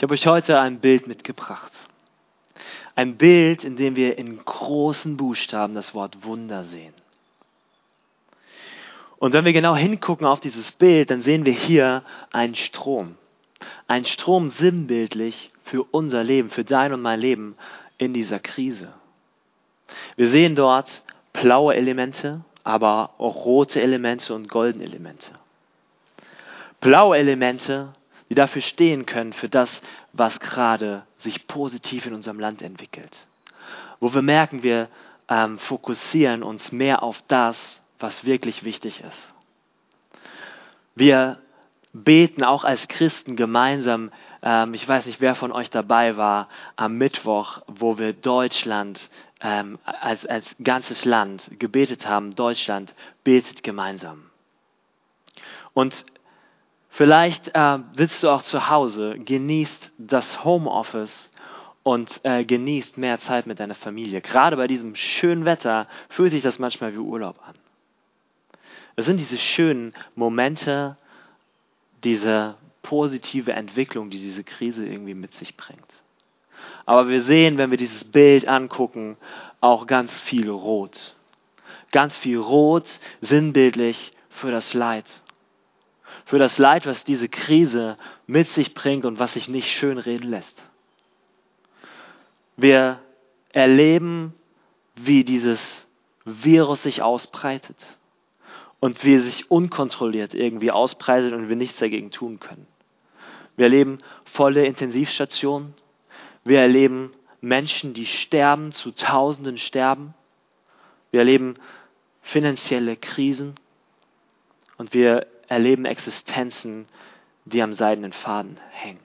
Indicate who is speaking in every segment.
Speaker 1: Ich habe euch heute ein Bild mitgebracht. Ein Bild, in dem wir in großen Buchstaben das Wort Wunder sehen. Und wenn wir genau hingucken auf dieses Bild, dann sehen wir hier einen Strom. Ein Strom sinnbildlich für unser Leben, für dein und mein Leben in dieser Krise. Wir sehen dort blaue Elemente, aber auch rote Elemente und goldene Elemente. Blaue Elemente die dafür stehen können, für das, was gerade sich positiv in unserem Land entwickelt. Wo wir merken, wir ähm, fokussieren uns mehr auf das, was wirklich wichtig ist. Wir beten auch als Christen gemeinsam. Ähm, ich weiß nicht, wer von euch dabei war am Mittwoch, wo wir Deutschland ähm, als, als ganzes Land gebetet haben. Deutschland betet gemeinsam. Und Vielleicht äh, sitzt du auch zu Hause, genießt das Homeoffice und äh, genießt mehr Zeit mit deiner Familie. Gerade bei diesem schönen Wetter fühlt sich das manchmal wie Urlaub an. Es sind diese schönen Momente, diese positive Entwicklung, die diese Krise irgendwie mit sich bringt. Aber wir sehen, wenn wir dieses Bild angucken, auch ganz viel Rot. Ganz viel Rot, sinnbildlich für das Leid für das Leid, was diese Krise mit sich bringt und was sich nicht schön reden lässt. Wir erleben, wie dieses Virus sich ausbreitet und wie es sich unkontrolliert irgendwie ausbreitet und wir nichts dagegen tun können. Wir erleben volle Intensivstationen. Wir erleben Menschen, die sterben, zu Tausenden sterben. Wir erleben finanzielle Krisen und wir erleben Existenzen, die am seidenen Faden hängen.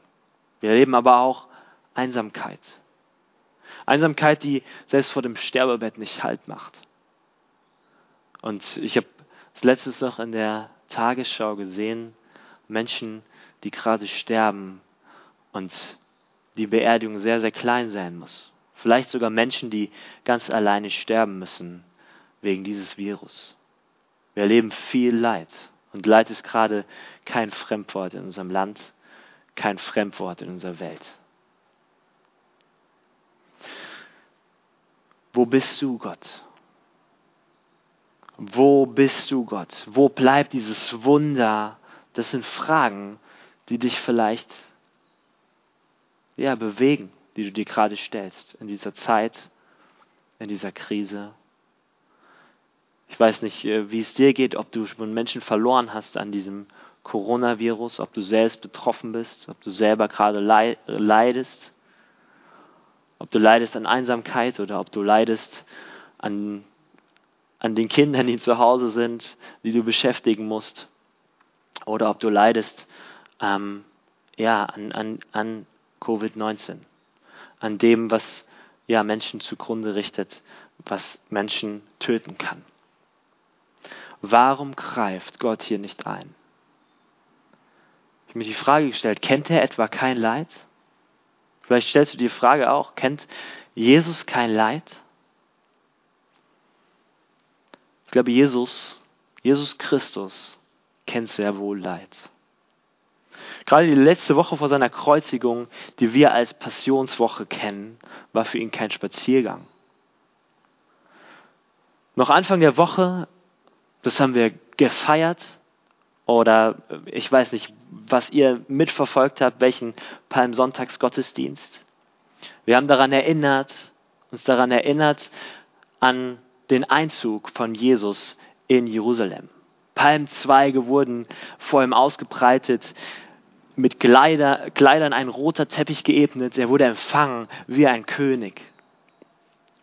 Speaker 1: Wir erleben aber auch Einsamkeit. Einsamkeit, die selbst vor dem Sterbebett nicht Halt macht. Und ich habe das letztes noch in der Tagesschau gesehen, Menschen, die gerade sterben und die Beerdigung sehr, sehr klein sein muss. Vielleicht sogar Menschen, die ganz alleine sterben müssen wegen dieses Virus. Wir erleben viel Leid. Und Leid ist gerade kein Fremdwort in unserem Land, kein Fremdwort in unserer Welt. Wo bist du, Gott? Wo bist du, Gott? Wo bleibt dieses Wunder? Das sind Fragen, die dich vielleicht ja, bewegen, die du dir gerade stellst in dieser Zeit, in dieser Krise. Ich weiß nicht, äh, wie es dir geht, ob du schon Menschen verloren hast an diesem Coronavirus, ob du selbst betroffen bist, ob du selber gerade leidest, ob du leidest an Einsamkeit oder ob du leidest an, an den Kindern, die zu Hause sind, die du beschäftigen musst, oder ob du leidest ähm, ja, an, an, an Covid-19, an dem, was ja, Menschen zugrunde richtet, was Menschen töten kann. Warum greift Gott hier nicht ein? Ich habe mir die Frage gestellt, kennt er etwa kein Leid? Vielleicht stellst du die Frage auch, kennt Jesus kein Leid? Ich glaube, Jesus, Jesus Christus kennt sehr wohl Leid. Gerade die letzte Woche vor seiner Kreuzigung, die wir als Passionswoche kennen, war für ihn kein Spaziergang. Noch Anfang der Woche das haben wir gefeiert oder ich weiß nicht, was ihr mitverfolgt habt, welchen Palmsonntagsgottesdienst. Wir haben daran erinnert, uns daran erinnert an den Einzug von Jesus in Jerusalem. Palmzweige wurden vor ihm ausgebreitet, mit Kleider, Kleidern ein roter Teppich geebnet. Er wurde empfangen wie ein König.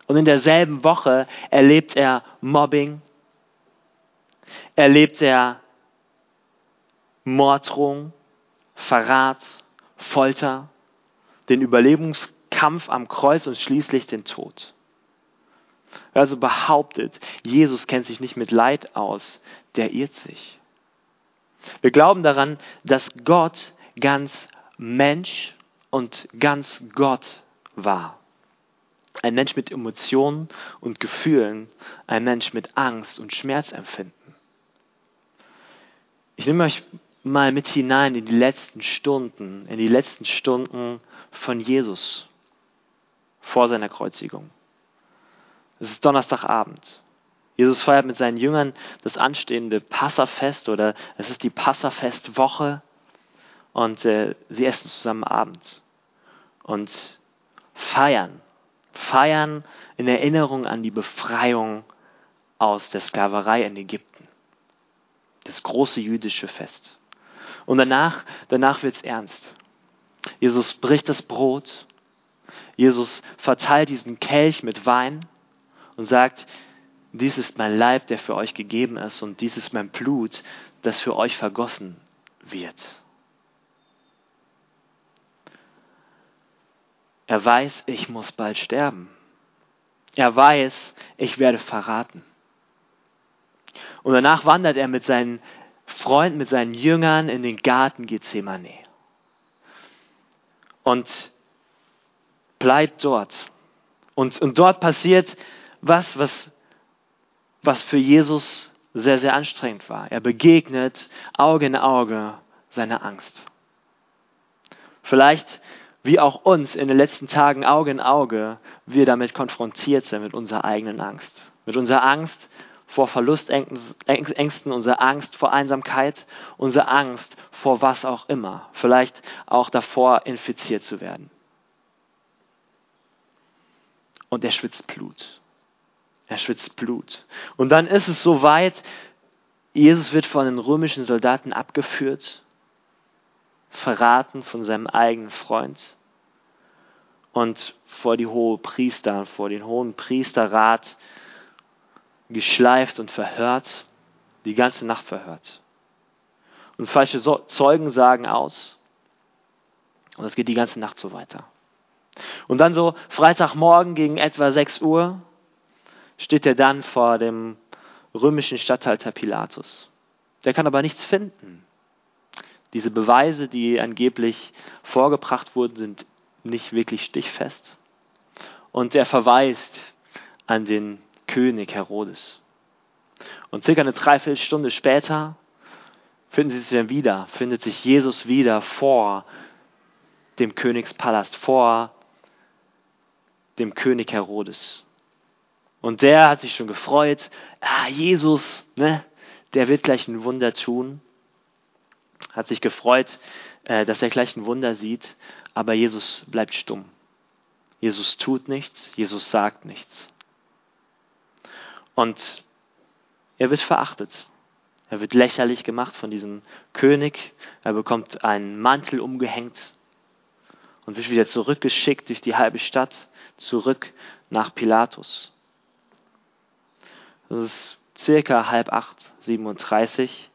Speaker 1: Und in derselben Woche erlebt er Mobbing, erlebt er Morddrohung, Verrat, Folter, den Überlebungskampf am Kreuz und schließlich den Tod. Also behauptet, Jesus kennt sich nicht mit Leid aus, der irrt sich. Wir glauben daran, dass Gott ganz Mensch und ganz Gott war. Ein Mensch mit Emotionen und Gefühlen, ein Mensch mit Angst und Schmerzempfinden. Ich nehme euch mal mit hinein in die letzten Stunden, in die letzten Stunden von Jesus vor seiner Kreuzigung. Es ist Donnerstagabend. Jesus feiert mit seinen Jüngern das anstehende Passafest oder es ist die Passafestwoche und äh, sie essen zusammen abends und feiern, feiern in Erinnerung an die Befreiung aus der Sklaverei in Ägypten. Das große jüdische Fest. Und danach, danach es ernst. Jesus bricht das Brot. Jesus verteilt diesen Kelch mit Wein und sagt, dies ist mein Leib, der für euch gegeben ist, und dies ist mein Blut, das für euch vergossen wird. Er weiß, ich muss bald sterben. Er weiß, ich werde verraten. Und danach wandert er mit seinen Freunden, mit seinen Jüngern in den Garten Gethsemane. Und bleibt dort. Und, und dort passiert was, was, was für Jesus sehr, sehr anstrengend war. Er begegnet Auge in Auge seiner Angst. Vielleicht wie auch uns in den letzten Tagen Auge in Auge wir damit konfrontiert sind mit unserer eigenen Angst. Mit unserer Angst vor Verlustängsten, unsere Angst vor Einsamkeit, unsere Angst vor was auch immer. Vielleicht auch davor, infiziert zu werden. Und er schwitzt Blut. Er schwitzt Blut. Und dann ist es soweit, Jesus wird von den römischen Soldaten abgeführt, verraten von seinem eigenen Freund und vor die hohe Priester, vor den hohen Priesterrat geschleift und verhört, die ganze Nacht verhört. Und falsche Zeugen sagen aus. Und es geht die ganze Nacht so weiter. Und dann so Freitagmorgen gegen etwa 6 Uhr steht er dann vor dem römischen Statthalter Pilatus. Der kann aber nichts finden. Diese Beweise, die angeblich vorgebracht wurden, sind nicht wirklich stichfest. Und er verweist an den König Herodes. Und circa eine Dreiviertelstunde später finden sie sich dann wieder, findet sich Jesus wieder vor dem Königspalast, vor dem König Herodes. Und der hat sich schon gefreut, ah, Jesus, ne, der wird gleich ein Wunder tun. Hat sich gefreut, äh, dass er gleich ein Wunder sieht, aber Jesus bleibt stumm. Jesus tut nichts, Jesus sagt nichts. Und er wird verachtet. Er wird lächerlich gemacht von diesem König. Er bekommt einen Mantel umgehängt und wird wieder zurückgeschickt durch die halbe Stadt, zurück nach Pilatus. Das ist circa halb acht, 37.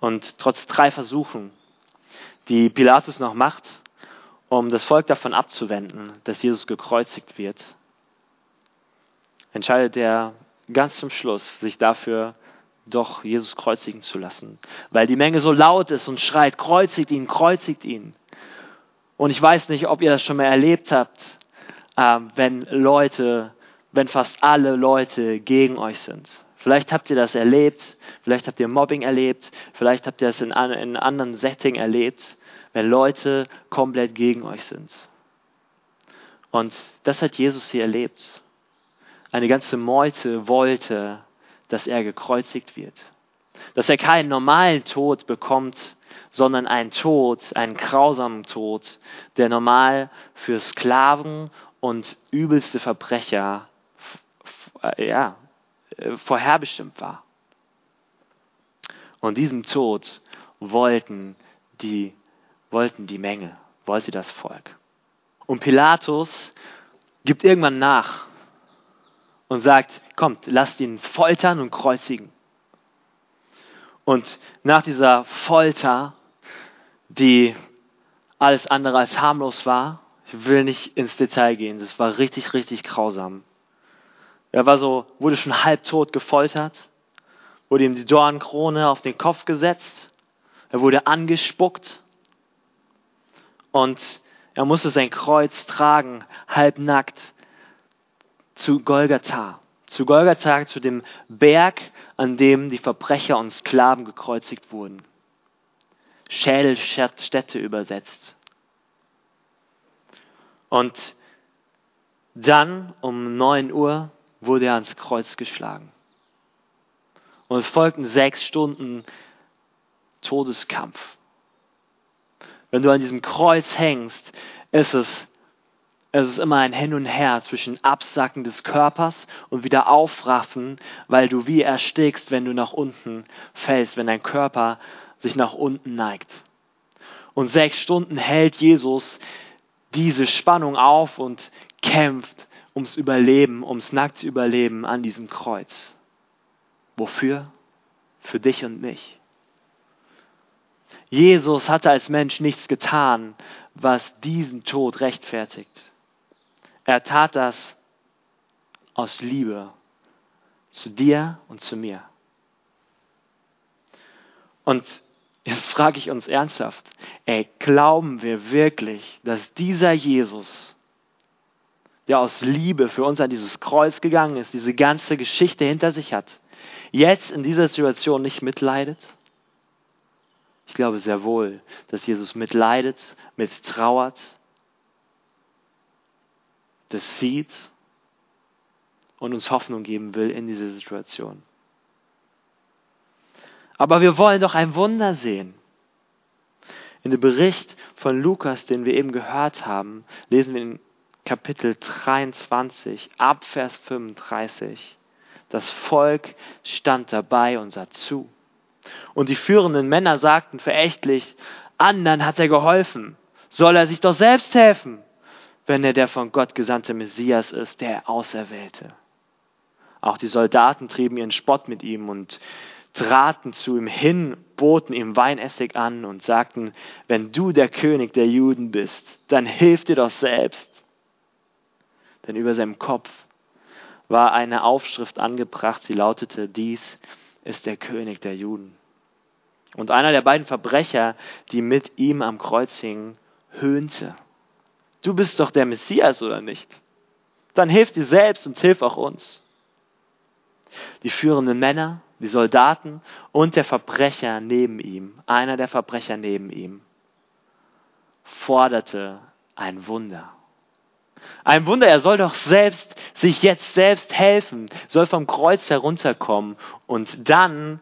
Speaker 1: Und trotz drei Versuchen, die Pilatus noch macht, um das Volk davon abzuwenden, dass Jesus gekreuzigt wird, entscheidet er ganz zum Schluss, sich dafür doch Jesus kreuzigen zu lassen, weil die Menge so laut ist und schreit, kreuzigt ihn, kreuzigt ihn. Und ich weiß nicht, ob ihr das schon mal erlebt habt, äh, wenn Leute, wenn fast alle Leute gegen euch sind. Vielleicht habt ihr das erlebt, vielleicht habt ihr Mobbing erlebt, vielleicht habt ihr das in, in einem anderen Setting erlebt, wenn Leute komplett gegen euch sind. Und das hat Jesus hier erlebt eine ganze Meute wollte, dass er gekreuzigt wird. Dass er keinen normalen Tod bekommt, sondern einen Tod, einen grausamen Tod, der normal für Sklaven und übelste Verbrecher ja, vorherbestimmt war. Und diesen Tod wollten die, wollten die Menge, wollte das Volk. Und Pilatus gibt irgendwann nach und sagt, kommt, lasst ihn foltern und kreuzigen. Und nach dieser Folter, die alles andere als harmlos war, ich will nicht ins Detail gehen, das war richtig, richtig grausam. Er war so, wurde schon halbtot gefoltert, wurde ihm die Dornkrone auf den Kopf gesetzt, er wurde angespuckt und er musste sein Kreuz tragen, halbnackt, zu Golgatha. Zu Golgatha, zu dem Berg, an dem die Verbrecher und Sklaven gekreuzigt wurden. Schädelstätte übersetzt. Und dann um 9 Uhr wurde er ans Kreuz geschlagen. Und es folgten sechs Stunden Todeskampf. Wenn du an diesem Kreuz hängst, ist es, es ist immer ein Hin und Her zwischen Absacken des Körpers und wieder Aufraffen, weil du wie erstickst, wenn du nach unten fällst, wenn dein Körper sich nach unten neigt. Und sechs Stunden hält Jesus diese Spannung auf und kämpft ums Überleben, ums nackte Überleben an diesem Kreuz. Wofür? Für dich und mich. Jesus hatte als Mensch nichts getan, was diesen Tod rechtfertigt. Er tat das aus Liebe zu dir und zu mir. Und jetzt frage ich uns ernsthaft, ey, glauben wir wirklich, dass dieser Jesus, der aus Liebe für uns an dieses Kreuz gegangen ist, diese ganze Geschichte hinter sich hat, jetzt in dieser Situation nicht mitleidet? Ich glaube sehr wohl, dass Jesus mitleidet, mittrauert, das sieht und uns Hoffnung geben will in dieser Situation. Aber wir wollen doch ein Wunder sehen. In dem Bericht von Lukas, den wir eben gehört haben, lesen wir in Kapitel 23 ab Vers 35. Das Volk stand dabei und sah zu. Und die führenden Männer sagten verächtlich, anderen hat er geholfen, soll er sich doch selbst helfen, wenn er der von Gott gesandte Messias ist, der Auserwählte. Auch die Soldaten trieben ihren Spott mit ihm und traten zu ihm hin, boten ihm Weinessig an und sagten, wenn du der König der Juden bist, dann hilf dir doch selbst. Denn über seinem Kopf war eine Aufschrift angebracht, sie lautete, dies ist der König der Juden. Und einer der beiden Verbrecher, die mit ihm am Kreuz hingen, höhnte. Du bist doch der Messias, oder nicht? Dann hilf dir selbst und hilf auch uns. Die führenden Männer die Soldaten und der Verbrecher neben ihm, einer der Verbrecher neben ihm, forderte ein Wunder. Ein Wunder, er soll doch selbst sich jetzt selbst helfen, soll vom Kreuz herunterkommen und dann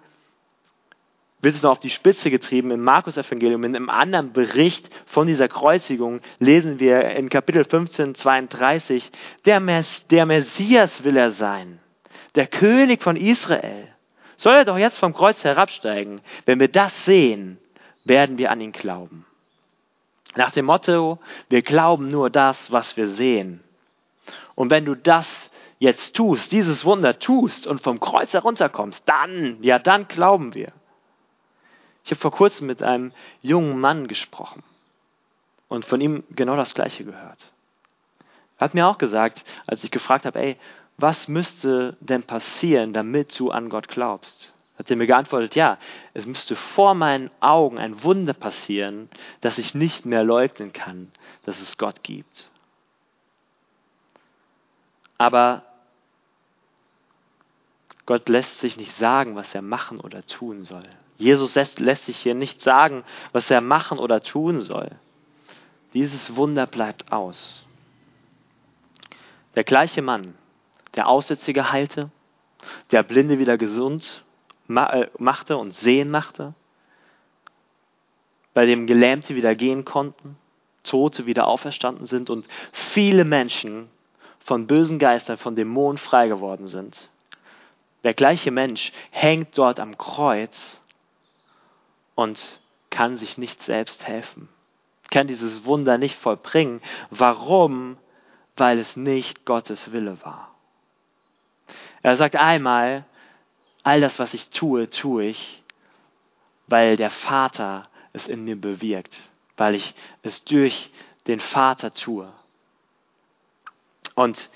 Speaker 1: wird es noch auf die Spitze getrieben im Markus-Evangelium. In einem anderen Bericht von dieser Kreuzigung lesen wir in Kapitel 15, 32, der, Mess, der Messias will er sein, der König von Israel soll er doch jetzt vom Kreuz herabsteigen. Wenn wir das sehen, werden wir an ihn glauben. Nach dem Motto, wir glauben nur das, was wir sehen. Und wenn du das jetzt tust, dieses Wunder tust und vom Kreuz herunterkommst, dann, ja, dann glauben wir. Ich habe vor kurzem mit einem jungen Mann gesprochen und von ihm genau das Gleiche gehört. Er hat mir auch gesagt, als ich gefragt habe, ey, was müsste denn passieren, damit du an Gott glaubst? Hat er mir geantwortet, ja, es müsste vor meinen Augen ein Wunder passieren, dass ich nicht mehr leugnen kann, dass es Gott gibt. Aber Gott lässt sich nicht sagen, was er machen oder tun soll. Jesus lässt, lässt sich hier nicht sagen, was er machen oder tun soll. Dieses Wunder bleibt aus. Der gleiche Mann, der Aussätzige heilte, der Blinde wieder gesund äh, machte und sehen machte, bei dem Gelähmte wieder gehen konnten, Tote wieder auferstanden sind und viele Menschen von bösen Geistern, von Dämonen frei geworden sind. Der gleiche Mensch hängt dort am Kreuz und kann sich nicht selbst helfen, kann dieses Wunder nicht vollbringen. Warum? Weil es nicht Gottes Wille war. Er sagt einmal, all das, was ich tue, tue ich, weil der Vater es in mir bewirkt, weil ich es durch den Vater tue. Und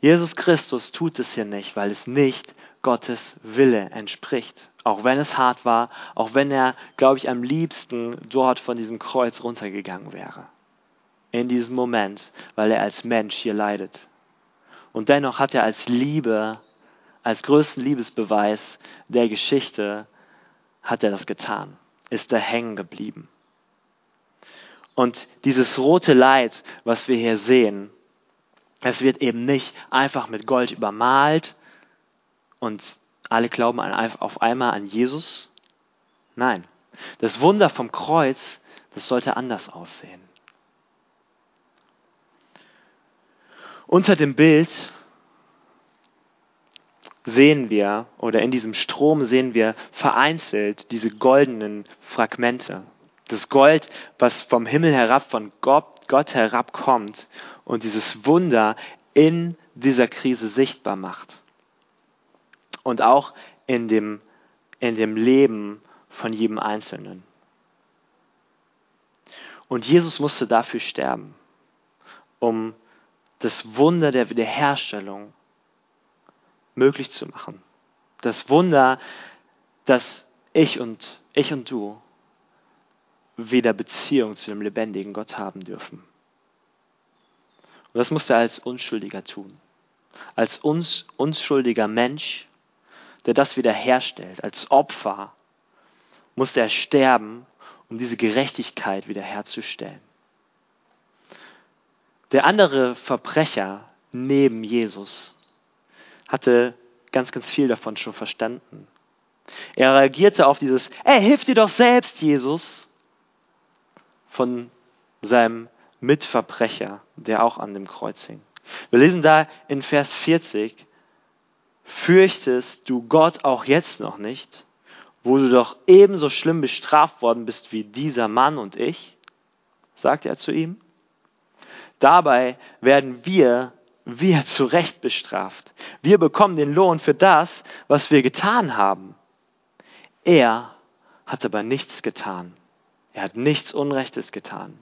Speaker 1: Jesus Christus tut es hier nicht, weil es nicht Gottes Wille entspricht. Auch wenn es hart war, auch wenn er, glaube ich, am liebsten dort von diesem Kreuz runtergegangen wäre. In diesem Moment, weil er als Mensch hier leidet. Und dennoch hat er als Liebe als größten Liebesbeweis der Geschichte hat er das getan. ist da hängen geblieben. Und dieses rote Leid, was wir hier sehen, es wird eben nicht einfach mit Gold übermalt und alle glauben auf einmal an Jesus. Nein, das Wunder vom Kreuz, das sollte anders aussehen. Unter dem Bild sehen wir, oder in diesem Strom sehen wir vereinzelt diese goldenen Fragmente. Das Gold, was vom Himmel herab, von Gott, Gott herabkommt und dieses Wunder in dieser Krise sichtbar macht. Und auch in dem, in dem Leben von jedem Einzelnen. Und Jesus musste dafür sterben, um das Wunder der Wiederherstellung möglich zu machen. Das Wunder, dass ich und ich und du wieder Beziehung zu dem lebendigen Gott haben dürfen. Und das musste er als Unschuldiger tun. Als uns, unschuldiger Mensch, der das wiederherstellt, als Opfer, musste er sterben, um diese Gerechtigkeit wiederherzustellen. Der andere Verbrecher neben Jesus hatte ganz, ganz viel davon schon verstanden. Er reagierte auf dieses, ey, hilf dir doch selbst, Jesus, von seinem Mitverbrecher, der auch an dem Kreuz hing. Wir lesen da in Vers 40, fürchtest du Gott auch jetzt noch nicht, wo du doch ebenso schlimm bestraft worden bist wie dieser Mann und ich? sagt er zu ihm. Dabei werden wir wir zu Recht bestraft. Wir bekommen den Lohn für das, was wir getan haben. Er hat aber nichts getan. Er hat nichts Unrechtes getan.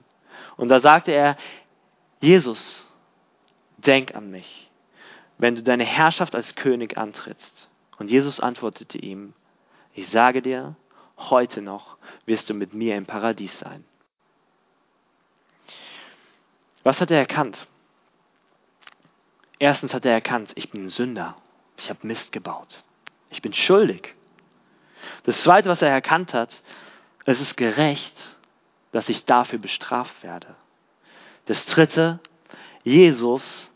Speaker 1: Und da sagte er, Jesus, denk an mich, wenn du deine Herrschaft als König antrittst. Und Jesus antwortete ihm, ich sage dir, heute noch wirst du mit mir im Paradies sein. Was hat er erkannt? Erstens hat er erkannt, ich bin ein Sünder. Ich habe Mist gebaut. Ich bin schuldig. Das Zweite, was er erkannt hat, es ist gerecht, dass ich dafür bestraft werde. Das Dritte, Jesus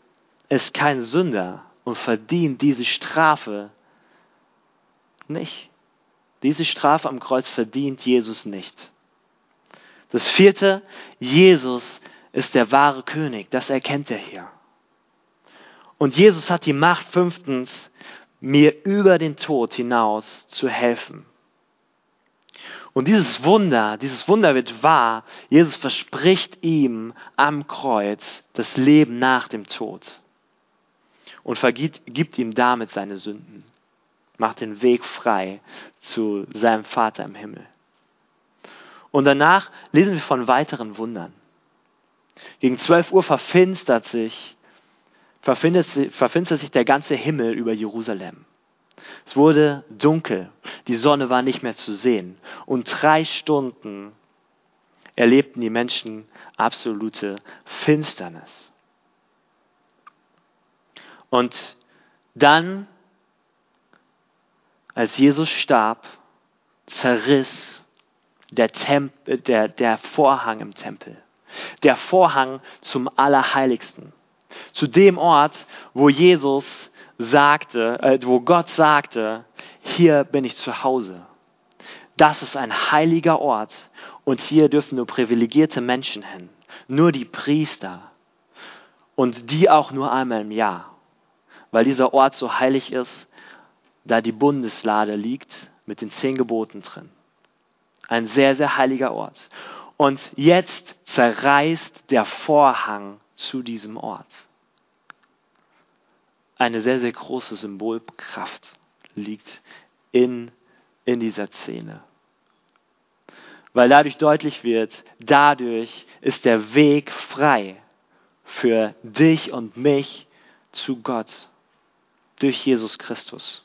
Speaker 1: ist kein Sünder und verdient diese Strafe nicht. Diese Strafe am Kreuz verdient Jesus nicht. Das Vierte, Jesus ist der wahre König. Das erkennt er hier. Und Jesus hat die Macht, fünftens, mir über den Tod hinaus zu helfen. Und dieses Wunder, dieses Wunder wird wahr. Jesus verspricht ihm am Kreuz das Leben nach dem Tod und vergibt, gibt ihm damit seine Sünden, macht den Weg frei zu seinem Vater im Himmel. Und danach lesen wir von weiteren Wundern. Gegen 12 Uhr verfinstert sich verfinsterte sich der ganze Himmel über Jerusalem. Es wurde dunkel, die Sonne war nicht mehr zu sehen und drei Stunden erlebten die Menschen absolute Finsternis. Und dann, als Jesus starb, zerriss der, Temp der, der Vorhang im Tempel, der Vorhang zum Allerheiligsten. Zu dem Ort, wo Jesus sagte, äh, wo Gott sagte, hier bin ich zu Hause. Das ist ein heiliger Ort und hier dürfen nur privilegierte Menschen hin, nur die Priester. Und die auch nur einmal im Jahr, weil dieser Ort so heilig ist, da die Bundeslade liegt mit den zehn Geboten drin. Ein sehr, sehr heiliger Ort. Und jetzt zerreißt der Vorhang zu diesem Ort eine sehr, sehr große Symbolkraft liegt in, in dieser Szene. Weil dadurch deutlich wird, dadurch ist der Weg frei für dich und mich zu Gott durch Jesus Christus.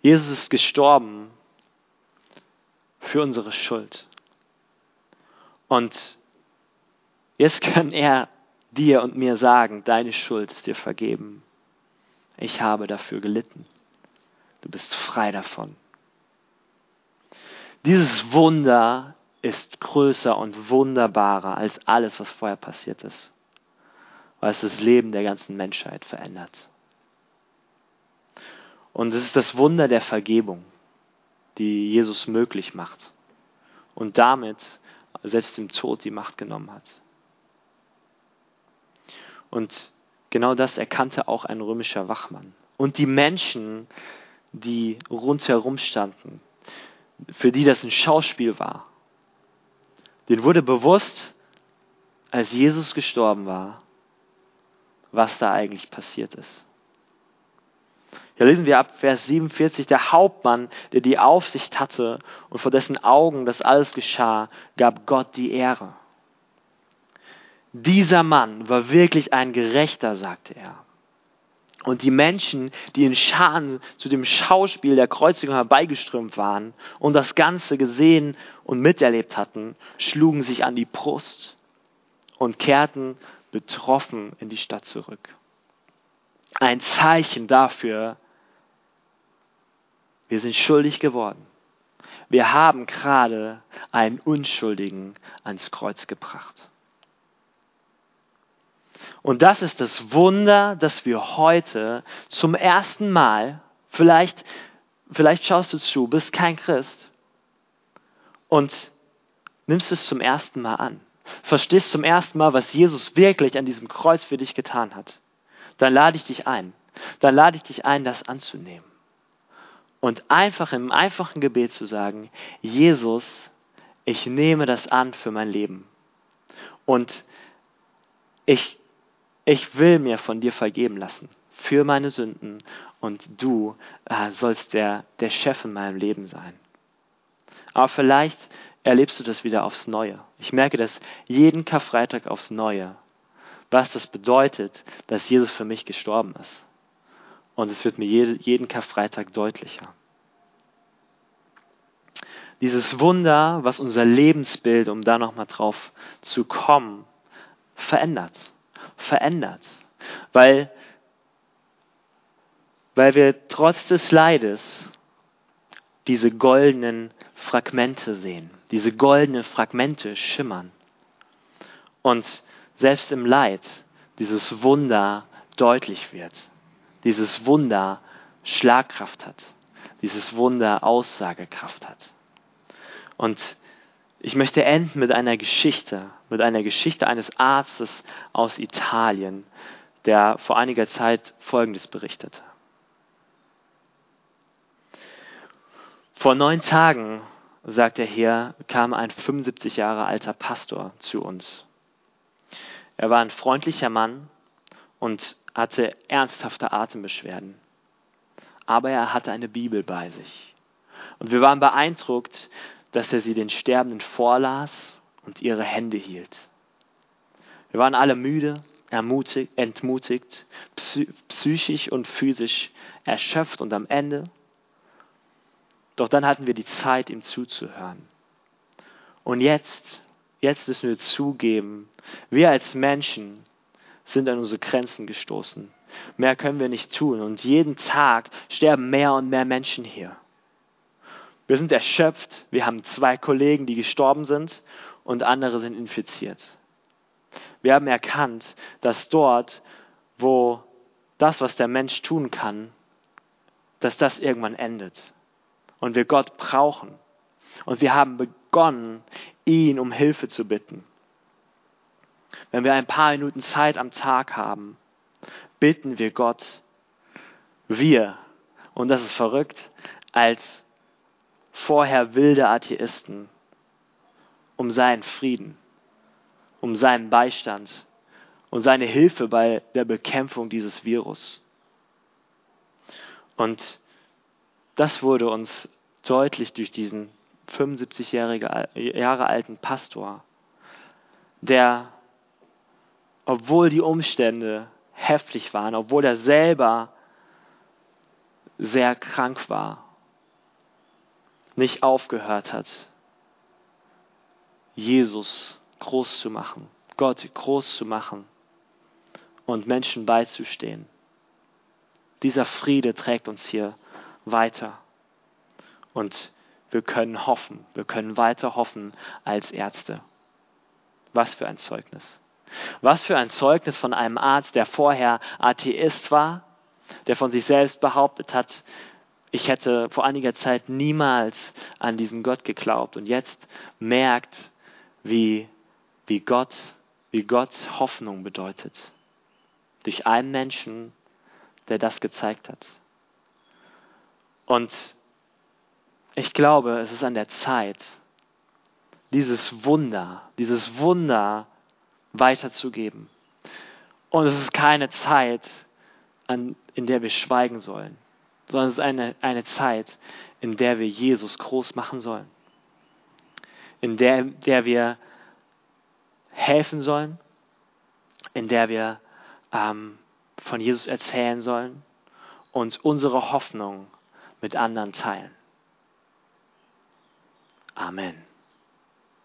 Speaker 1: Jesus ist gestorben für unsere Schuld. Und jetzt kann er dir und mir sagen, deine Schuld ist dir vergeben. Ich habe dafür gelitten. Du bist frei davon. Dieses Wunder ist größer und wunderbarer als alles, was vorher passiert ist, weil es das Leben der ganzen Menschheit verändert. Und es ist das Wunder der Vergebung, die Jesus möglich macht und damit selbst dem Tod die Macht genommen hat. Und genau das erkannte auch ein römischer Wachmann. Und die Menschen, die rundherum standen, für die das ein Schauspiel war, denen wurde bewusst, als Jesus gestorben war, was da eigentlich passiert ist. Hier lesen wir ab Vers 47, der Hauptmann, der die Aufsicht hatte und vor dessen Augen das alles geschah, gab Gott die Ehre. Dieser Mann war wirklich ein Gerechter, sagte er. Und die Menschen, die in Scharen zu dem Schauspiel der Kreuzigung herbeigeströmt waren und das Ganze gesehen und miterlebt hatten, schlugen sich an die Brust und kehrten betroffen in die Stadt zurück. Ein Zeichen dafür, wir sind schuldig geworden. Wir haben gerade einen Unschuldigen ans Kreuz gebracht. Und das ist das Wunder, dass wir heute zum ersten Mal, vielleicht, vielleicht schaust du zu, bist kein Christ und nimmst es zum ersten Mal an. Verstehst zum ersten Mal, was Jesus wirklich an diesem Kreuz für dich getan hat. Dann lade ich dich ein. Dann lade ich dich ein, das anzunehmen und einfach im einfachen Gebet zu sagen, Jesus, ich nehme das an für mein Leben. Und ich, ich will mir von dir vergeben lassen für meine Sünden und du äh, sollst der, der Chef in meinem Leben sein. Aber vielleicht erlebst du das wieder aufs Neue. Ich merke das jeden Karfreitag aufs Neue, was das bedeutet, dass Jesus für mich gestorben ist. Und es wird mir jeden Karfreitag deutlicher. Dieses Wunder, was unser Lebensbild, um da nochmal drauf zu kommen, verändert. Verändert. Weil, weil wir trotz des Leides diese goldenen Fragmente sehen. Diese goldenen Fragmente schimmern. Und selbst im Leid dieses Wunder deutlich wird dieses Wunder Schlagkraft hat, dieses Wunder Aussagekraft hat. Und ich möchte enden mit einer Geschichte, mit einer Geschichte eines Arztes aus Italien, der vor einiger Zeit Folgendes berichtete. Vor neun Tagen, sagt er hier, kam ein 75 Jahre alter Pastor zu uns. Er war ein freundlicher Mann und hatte ernsthafte Atembeschwerden. Aber er hatte eine Bibel bei sich. Und wir waren beeindruckt, dass er sie den Sterbenden vorlas und ihre Hände hielt. Wir waren alle müde, ermutigt, entmutigt, psychisch und physisch erschöpft und am Ende. Doch dann hatten wir die Zeit, ihm zuzuhören. Und jetzt, jetzt müssen wir zugeben, wir als Menschen sind an unsere Grenzen gestoßen. Mehr können wir nicht tun. Und jeden Tag sterben mehr und mehr Menschen hier. Wir sind erschöpft. Wir haben zwei Kollegen, die gestorben sind und andere sind infiziert. Wir haben erkannt, dass dort, wo das, was der Mensch tun kann, dass das irgendwann endet. Und wir Gott brauchen. Und wir haben begonnen, ihn um Hilfe zu bitten wenn wir ein paar Minuten Zeit am Tag haben, bitten wir Gott, wir, und das ist verrückt, als vorher wilde Atheisten, um seinen Frieden, um seinen Beistand und seine Hilfe bei der Bekämpfung dieses Virus. Und das wurde uns deutlich durch diesen 75 Jahre alten Pastor, der obwohl die Umstände heftig waren, obwohl er selber sehr krank war, nicht aufgehört hat, Jesus groß zu machen, Gott groß zu machen und Menschen beizustehen. Dieser Friede trägt uns hier weiter. Und wir können hoffen. Wir können weiter hoffen als Ärzte. Was für ein Zeugnis. Was für ein Zeugnis von einem Arzt, der vorher Atheist war, der von sich selbst behauptet hat, ich hätte vor einiger Zeit niemals an diesen Gott geglaubt und jetzt merkt, wie, wie Gott, wie Gott Hoffnung bedeutet. Durch einen Menschen, der das gezeigt hat. Und ich glaube, es ist an der Zeit, dieses Wunder, dieses Wunder weiterzugeben. Und es ist keine Zeit, an, in der wir schweigen sollen, sondern es ist eine, eine Zeit, in der wir Jesus groß machen sollen. In der, der wir helfen sollen, in der wir ähm, von Jesus erzählen sollen und unsere Hoffnung mit anderen teilen. Amen.